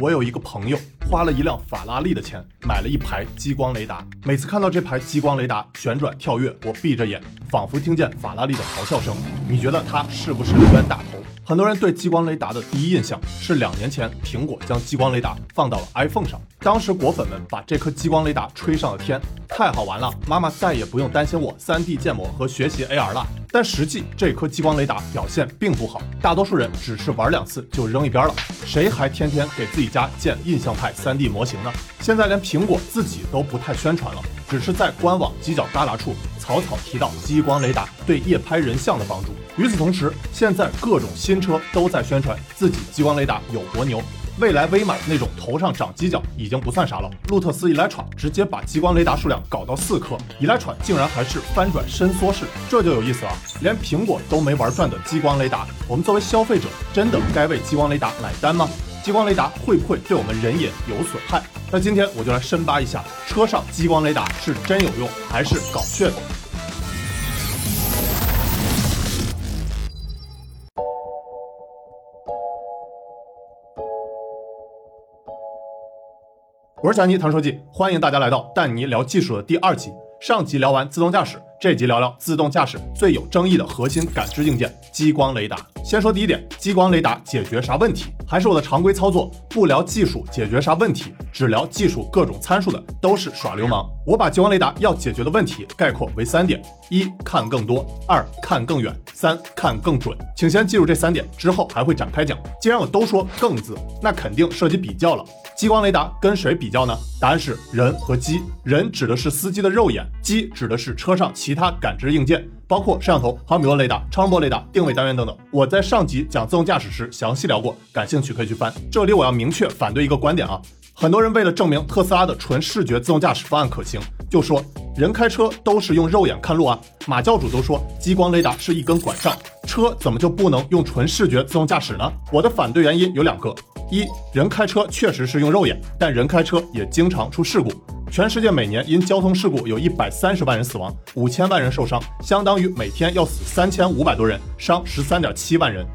我有一个朋友花了一辆法拉利的钱买了一排激光雷达，每次看到这排激光雷达旋转跳跃，我闭着眼，仿佛听见法拉利的咆哮声。你觉得他是不是冤大头？很多人对激光雷达的第一印象是两年前苹果将激光雷达放到了 iPhone 上，当时果粉们把这颗激光雷达吹上了天，太好玩了，妈妈再也不用担心我 3D 建模和学习 AR 了。但实际这颗激光雷达表现并不好，大多数人只是玩两次就扔一边了，谁还天天给自己家建印象派 3D 模型呢？现在连苹果自己都不太宣传了，只是在官网犄角旮旯处草草提到激光雷达对夜拍人像的帮助。与此同时，现在各种新车都在宣传自己激光雷达有多牛。未来威马那种头上长犄角已经不算啥了，路特斯 Electra 直接把激光雷达数量搞到四颗，Electra 竟然还是翻转伸缩式，这就有意思了。连苹果都没玩转的激光雷达，我们作为消费者真的该为激光雷达买单吗？激光雷达会不会对我们人眼有损害？那今天我就来深扒一下，车上激光雷达是真有用还是搞噱头？我是小尼唐书记，欢迎大家来到蛋尼聊技术的第二集。上集聊完自动驾驶，这集聊聊自动驾驶最有争议的核心感知硬件——激光雷达。先说第一点，激光雷达解决啥问题？还是我的常规操作，不聊技术解决啥问题，只聊技术各种参数的，都是耍流氓。我把激光雷达要解决的问题概括为三点：一看更多，二看更远，三看更准。请先记住这三点，之后还会展开讲。既然我都说“更”字，那肯定涉及比较了。激光雷达跟谁比较呢？答案是人和机。人指的是司机的肉眼，机指的是车上其他感知硬件，包括摄像头、毫米波雷达、超声波雷达、定位单元等等。我在上集讲自动驾驶时详细聊过，感兴趣可以去翻。这里我要明确反对一个观点啊，很多人为了证明特斯拉的纯视觉自动驾驶方案可行，就说人开车都是用肉眼看路啊。马教主都说激光雷达是一根拐杖，车怎么就不能用纯视觉自动驾驶呢？我的反对原因有两个。一人开车确实是用肉眼，但人开车也经常出事故。全世界每年因交通事故有一百三十万人死亡，五千万人受伤，相当于每天要死三千五百多人，伤十三点七万人。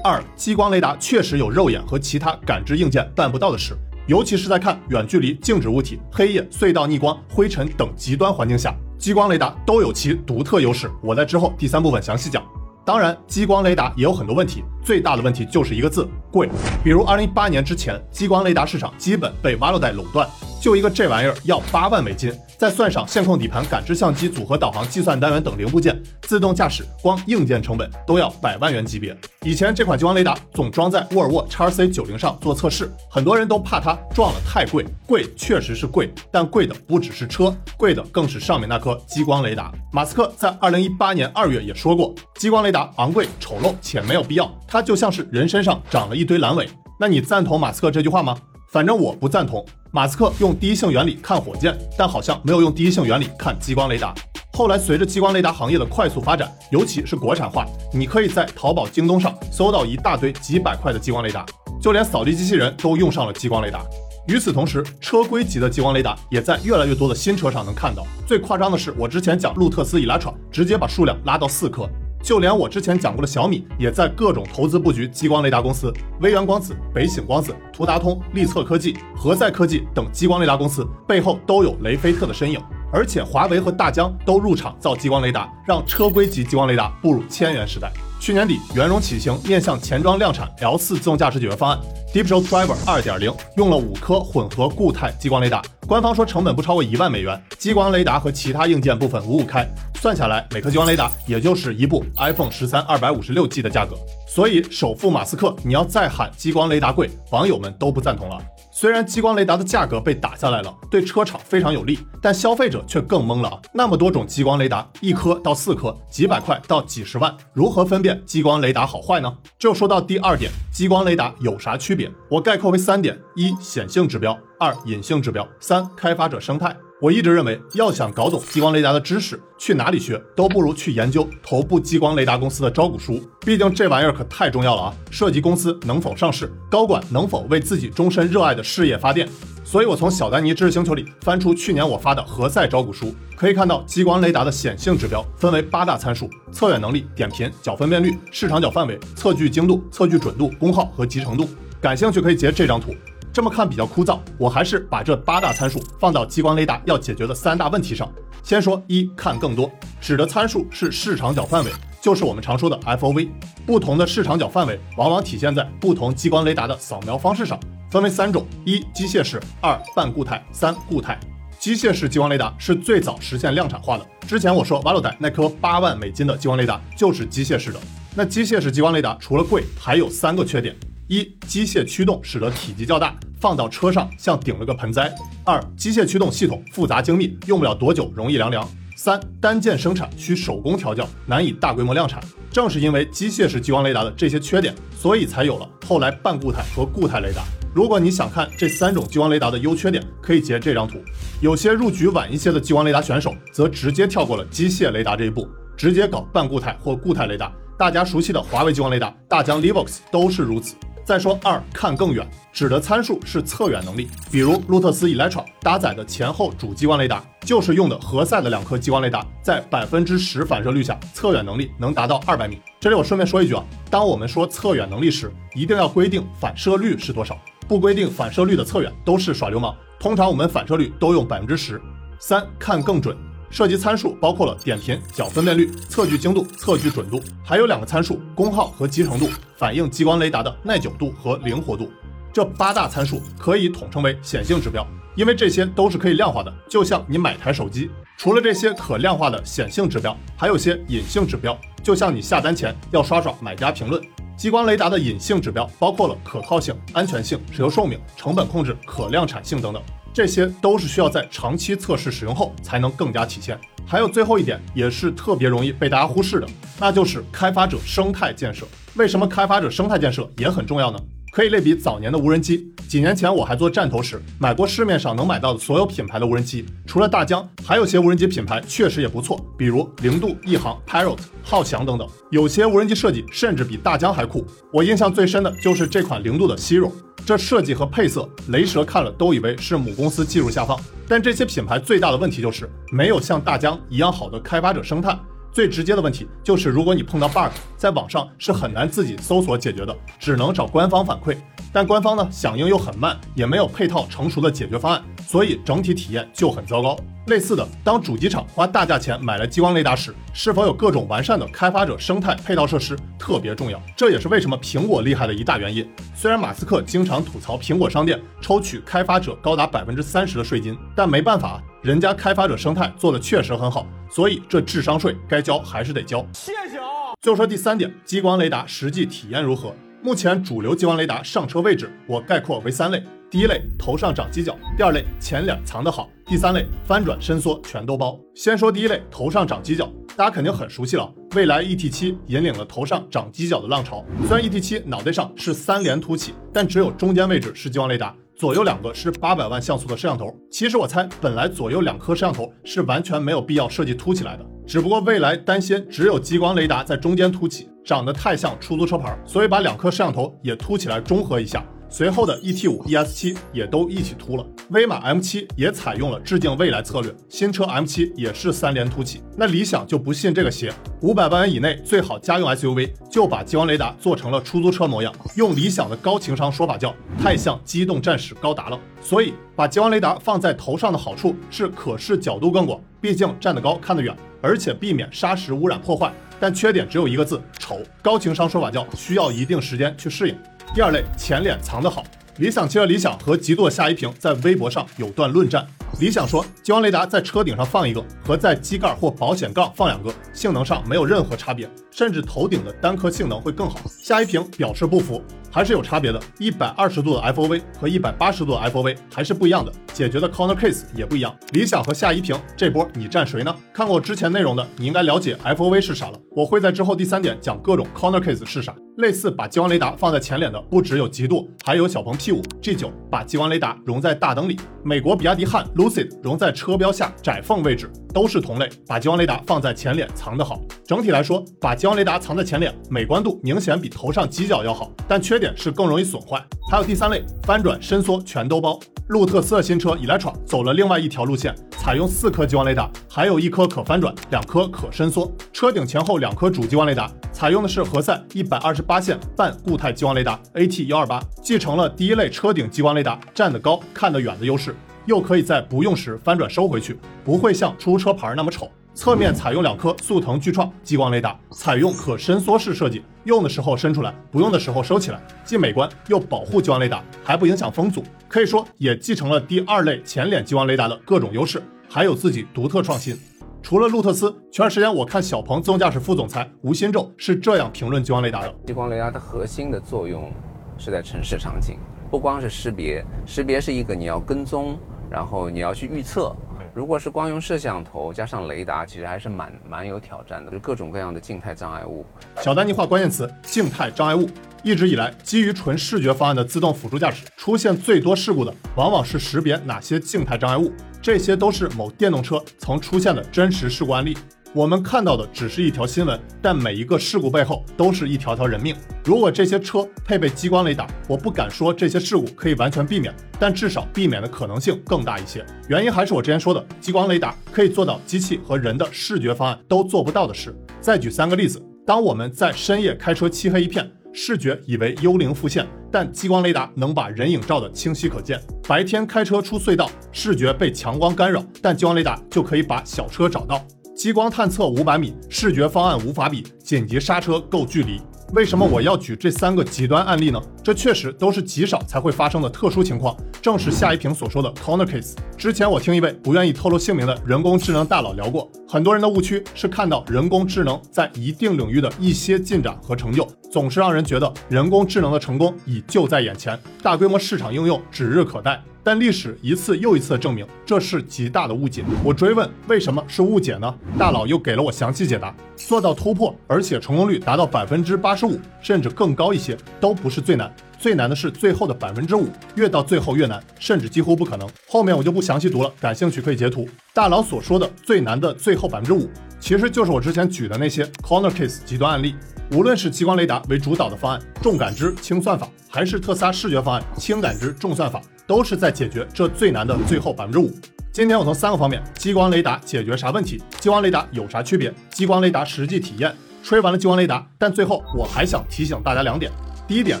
二激光雷达确实有肉眼和其他感知硬件办不到的事，尤其是在看远距离静止物体、黑夜、隧道逆光、灰尘等极端环境下，激光雷达都有其独特优势。我在之后第三部分详细讲。当然，激光雷达也有很多问题，最大的问题就是一个字：贵。比如，二零一八年之前，激光雷达市场基本被 v a l o d 垄断，就一个这玩意儿要八万美金。再算上线控底盘、感知相机、组合导航、计算单元等零部件，自动驾驶光硬件成本都要百万元级别。以前这款激光雷达总装在沃尔沃 x C 九零上做测试，很多人都怕它撞了太贵。贵确实是贵，但贵的不只是车，贵的更是上面那颗激光雷达。马斯克在二零一八年二月也说过，激光雷达昂贵、丑陋且没有必要，它就像是人身上长了一堆阑尾。那你赞同马斯克这句话吗？反正我不赞同。马斯克用第一性原理看火箭，但好像没有用第一性原理看激光雷达。后来随着激光雷达行业的快速发展，尤其是国产化，你可以在淘宝、京东上搜到一大堆几百块的激光雷达，就连扫地机器人都用上了激光雷达。与此同时，车规级的激光雷达也在越来越多的新车上能看到。最夸张的是，我之前讲路特斯 Electra，直接把数量拉到四颗。就连我之前讲过的小米，也在各种投资布局激光雷达公司，微源光子、北醒光子、图达通、力测科技、何赛科技等激光雷达公司背后都有雷菲特的身影。而且华为和大疆都入场造激光雷达，让车规级激光雷达步入千元时代。去年底，圆融启行面向前装量产 L4 自动驾驶解决方案 Deep Show Driver 2.0，用了五颗混合固态激光雷达，官方说成本不超过一万美元，激光雷达和其他硬件部分五五开。算下来，每颗激光雷达也就是一部 iPhone 十三二百五十六 G 的价格，所以首富马斯克，你要再喊激光雷达贵，网友们都不赞同了。虽然激光雷达的价格被打下来了，对车厂非常有利，但消费者却更懵了！那么多种激光雷达，一颗到四颗，几百块到几十万，如何分辨激光雷达好坏呢？这就说到第二点，激光雷达有啥区别？我概括为三点：一、显性指标；二、隐性指标；三、开发者生态。我一直认为，要想搞懂激光雷达的知识，去哪里学都不如去研究头部激光雷达公司的招股书。毕竟这玩意儿可太重要了啊，涉及公司能否上市，高管能否为自己终身热爱的事业发电。所以我从小丹尼知识星球里翻出去年我发的何塞招股书，可以看到激光雷达的显性指标分为八大参数：测远能力、点频、角分辨率、市场角范围、测距精度、测距准度、功耗和集成度。感兴趣可以截这张图。这么看比较枯燥，我还是把这八大参数放到激光雷达要解决的三大问题上。先说一看更多，指的参数是视场角范围，就是我们常说的 FOV。不同的视场角范围往往体现在不同激光雷达的扫描方式上，分为三种：一机械式，二半固态，三固态。机械式激光雷达是最早实现量产化的。之前我说 v a l o d 那颗八万美金的激光雷达就是机械式的。那机械式激光雷达除了贵，还有三个缺点：一，机械驱动使得体积较大，放到车上像顶了个盆栽；二，机械驱动系统复杂精密，用不了多久容易凉凉；三，单件生产需手工调教，难以大规模量产。正是因为机械式激光雷达的这些缺点，所以才有了后来半固态和固态雷达。如果你想看这三种激光雷达的优缺点，可以截这张图。有些入局晚一些的激光雷达选手，则直接跳过了机械雷达这一步，直接搞半固态或固态雷达。大家熟悉的华为激光雷达、大疆 Levox 都是如此。再说二看更远，指的参数是测远能力，比如路特斯 Electra 搭载的前后主激光雷达，就是用的何塞的两颗激光雷达，在百分之十反射率下，测远能力能达到二百米。这里我顺便说一句啊，当我们说测远能力时，一定要规定反射率是多少，不规定反射率的测远都是耍流氓。通常我们反射率都用百分之十。三看更准。涉及参数包括了点频、角分辨率、测距精度、测距准度，还有两个参数：功耗和集成度，反映激光雷达的耐久度和灵活度。这八大参数可以统称为显性指标，因为这些都是可以量化的。就像你买台手机，除了这些可量化的显性指标，还有些隐性指标，就像你下单前要刷刷买家评论。激光雷达的隐性指标包括了可靠性、安全性、使用寿命、成本控制、可量产性等等。这些都是需要在长期测试使用后才能更加体现。还有最后一点，也是特别容易被大家忽视的，那就是开发者生态建设。为什么开发者生态建设也很重要呢？可以类比早年的无人机。几年前我还做战投时，买过市面上能买到的所有品牌的无人机，除了大疆，还有些无人机品牌确实也不错，比如零度、亿航、Parrot、浩翔等等。有些无人机设计甚至比大疆还酷。我印象最深的就是这款零度的 Zero。这设计和配色，雷蛇看了都以为是母公司技术下放。但这些品牌最大的问题就是没有像大疆一样好的开发者生态。最直接的问题就是，如果你碰到 bug，在网上是很难自己搜索解决的，只能找官方反馈。但官方呢，响应又很慢，也没有配套成熟的解决方案，所以整体体验就很糟糕。类似的，当主机厂花大价钱买了激光雷达时，是否有各种完善的开发者生态配套设施特别重要。这也是为什么苹果厉害的一大原因。虽然马斯克经常吐槽苹果商店抽取开发者高达百分之三十的税金，但没办法，人家开发者生态做的确实很好，所以这智商税该交还是得交。谢谢啊。最后说第三点，激光雷达实际体验如何？目前主流激光雷达上车位置，我概括为三类。第一类头上长犄角，第二类前脸藏得好，第三类翻转伸缩全都包。先说第一类头上长犄角，大家肯定很熟悉了。蔚来 ET 七引领了头上长犄角的浪潮。虽然 ET 七脑袋上是三连凸起，但只有中间位置是激光雷达，左右两个是八百万像素的摄像头。其实我猜，本来左右两颗摄像头是完全没有必要设计凸起来的，只不过未来担心只有激光雷达在中间凸起，长得太像出租车牌，所以把两颗摄像头也凸起来中和一下。随后的 ET 五、ES 七也都一起凸了，威马 M 七也采用了致敬未来策略，新车 M 七也是三连凸起。那理想就不信这个邪，五百万元以内最好家用 SUV，就把激光雷达做成了出租车模样，用理想的高情商说法叫太像机动战士高达了。所以把激光雷达放在头上的好处是可视角度更广，毕竟站得高看得远，而且避免砂石污染破坏。但缺点只有一个字丑，高情商说法叫需要一定时间去适应。第二类前脸藏得好，理想汽车理想和极座夏一平在微博上有段论战。理想说，激光雷达在车顶上放一个，和在机盖或保险杠放两个，性能上没有任何差别，甚至头顶的单颗性能会更好。夏一平表示不服，还是有差别的，一百二十度的 FOV 和一百八十度的 FOV 还是不一样的，解决的 corner case 也不一样。理想和夏一平这波你站谁呢？看过之前内容的，你应该了解 FOV 是啥了。我会在之后第三点讲各种 corner case 是啥。类似把激光雷达放在前脸的不只有极度，还有小鹏 P5、G9，把激光雷达融在大灯里。美国比亚迪汉 Lucid 融在车标下窄缝位置，都是同类，把激光雷达放在前脸藏得好。整体来说，把激光雷达藏在前脸，美观度明显比头上犄角要好，但缺点是更容易损坏。还有第三类翻转伸缩全都包，路特斯的新车 Electra 走了另外一条路线，采用四颗激光雷达，还有一颗可翻转，两颗可伸缩。车顶前后两颗主激光雷达，采用的是何塞一百二十八线半固态激光雷达 AT 幺二八，继承了第一类车顶激光雷达站得高看得远的优势，又可以在不用时翻转收回去，不会像出租车牌那么丑。侧面采用两颗速腾巨创激光雷达，采用可伸缩式设计，用的时候伸出来，不用的时候收起来，既美观又保护激光雷达，还不影响风阻，可以说也继承了第二类前脸激光雷达的各种优势，还有自己独特创新。除了路特斯，前段时间我看小鹏自动驾驶副总裁吴新宙是这样评论激光雷达的：激光雷达的核心的作用是在城市场景，不光是识别，识别是一个你要跟踪，然后你要去预测。如果是光用摄像头加上雷达，其实还是蛮蛮有挑战的，就各种各样的静态障碍物。小丹尼画关键词：静态障碍物。一直以来，基于纯视觉方案的自动辅助驾驶，出现最多事故的，往往是识别哪些静态障碍物。这些都是某电动车曾出现的真实事故案例。我们看到的只是一条新闻，但每一个事故背后都是一条条人命。如果这些车配备激光雷达，我不敢说这些事故可以完全避免，但至少避免的可能性更大一些。原因还是我之前说的，激光雷达可以做到机器和人的视觉方案都做不到的事。再举三个例子：当我们在深夜开车，漆黑一片，视觉以为幽灵复现，但激光雷达能把人影照得清晰可见；白天开车出隧道，视觉被强光干扰，但激光雷达就可以把小车找到。激光探测五百米，视觉方案无法比；紧急刹车够距离。为什么我要举这三个极端案例呢？这确实都是极少才会发生的特殊情况，正是下一平所说的 corner case。之前我听一位不愿意透露姓名的人工智能大佬聊过，很多人的误区是看到人工智能在一定领域的一些进展和成就，总是让人觉得人工智能的成功已就在眼前，大规模市场应用指日可待。但历史一次又一次的证明，这是极大的误解。我追问为什么是误解呢？大佬又给了我详细解答：做到突破，而且成功率达到百分之八十五，甚至更高一些，都不是最难，最难的是最后的百分之五，越到最后越难，甚至几乎不可能。后面我就不详细读了，感兴趣可以截图。大佬所说的最难的最后百分之五，其实就是我之前举的那些 corner case 极端案例。无论是激光雷达为主导的方案，重感知轻算法，还是特斯拉视觉方案轻感知重算法。都是在解决这最难的最后百分之五。今天我从三个方面：激光雷达解决啥问题？激光雷达有啥区别？激光雷达实际体验。吹完了激光雷达，但最后我还想提醒大家两点。第一点，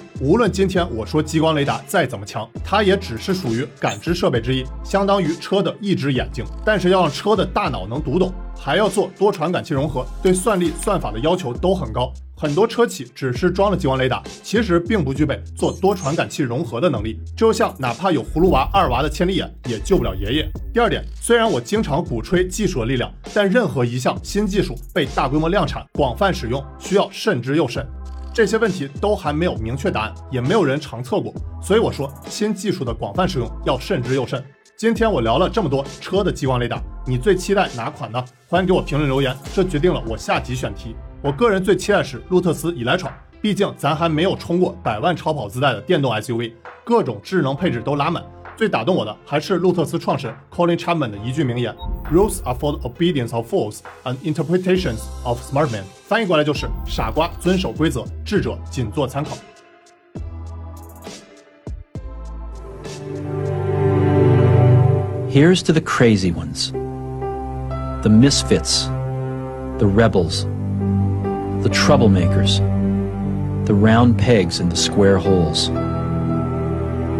无论今天我说激光雷达再怎么强，它也只是属于感知设备之一，相当于车的一只眼睛。但是要让车的大脑能读懂，还要做多传感器融合，对算力算法的要求都很高。很多车企只是装了激光雷达，其实并不具备做多传感器融合的能力。就像哪怕有葫芦娃二娃的千里眼，也救不了爷爷。第二点，虽然我经常鼓吹技术的力量，但任何一项新技术被大规模量产、广泛使用，需要慎之又慎。这些问题都还没有明确答案，也没有人常测过，所以我说新技术的广泛使用要慎之又慎。今天我聊了这么多车的激光雷达，你最期待哪款呢？欢迎给我评论留言，这决定了我下集选题。我个人最期待是路特斯 Electra，毕竟咱还没有冲过百万超跑自带的电动 SUV，各种智能配置都拉满。最打动我的还是路特斯创始人 Colin Chapman 的一句名言：“Rules are for the obedience of fools and interpretations of smart men。”翻译过来就是“傻瓜遵守规则，智者仅做参考。” Here's to the crazy ones, the misfits, the rebels. The troublemakers, the round pegs in the square holes,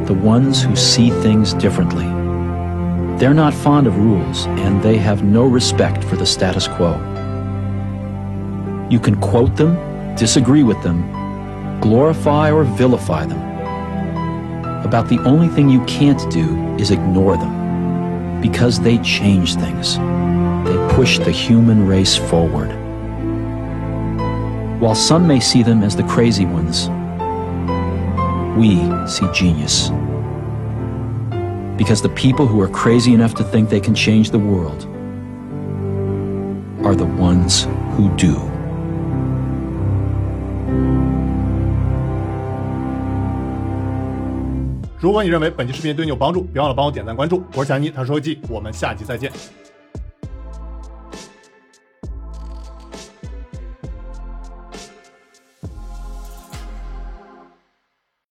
the ones who see things differently. They're not fond of rules, and they have no respect for the status quo. You can quote them, disagree with them, glorify or vilify them. About the only thing you can't do is ignore them, because they change things. They push the human race forward. While some may see them as the crazy ones, we see genius. Because the people who are crazy enough to think they can change the world are the ones who do. 如果你认为本期视频对你有帮助，别忘了帮我点赞关注。我是小尼，他说科技，我们下期再见。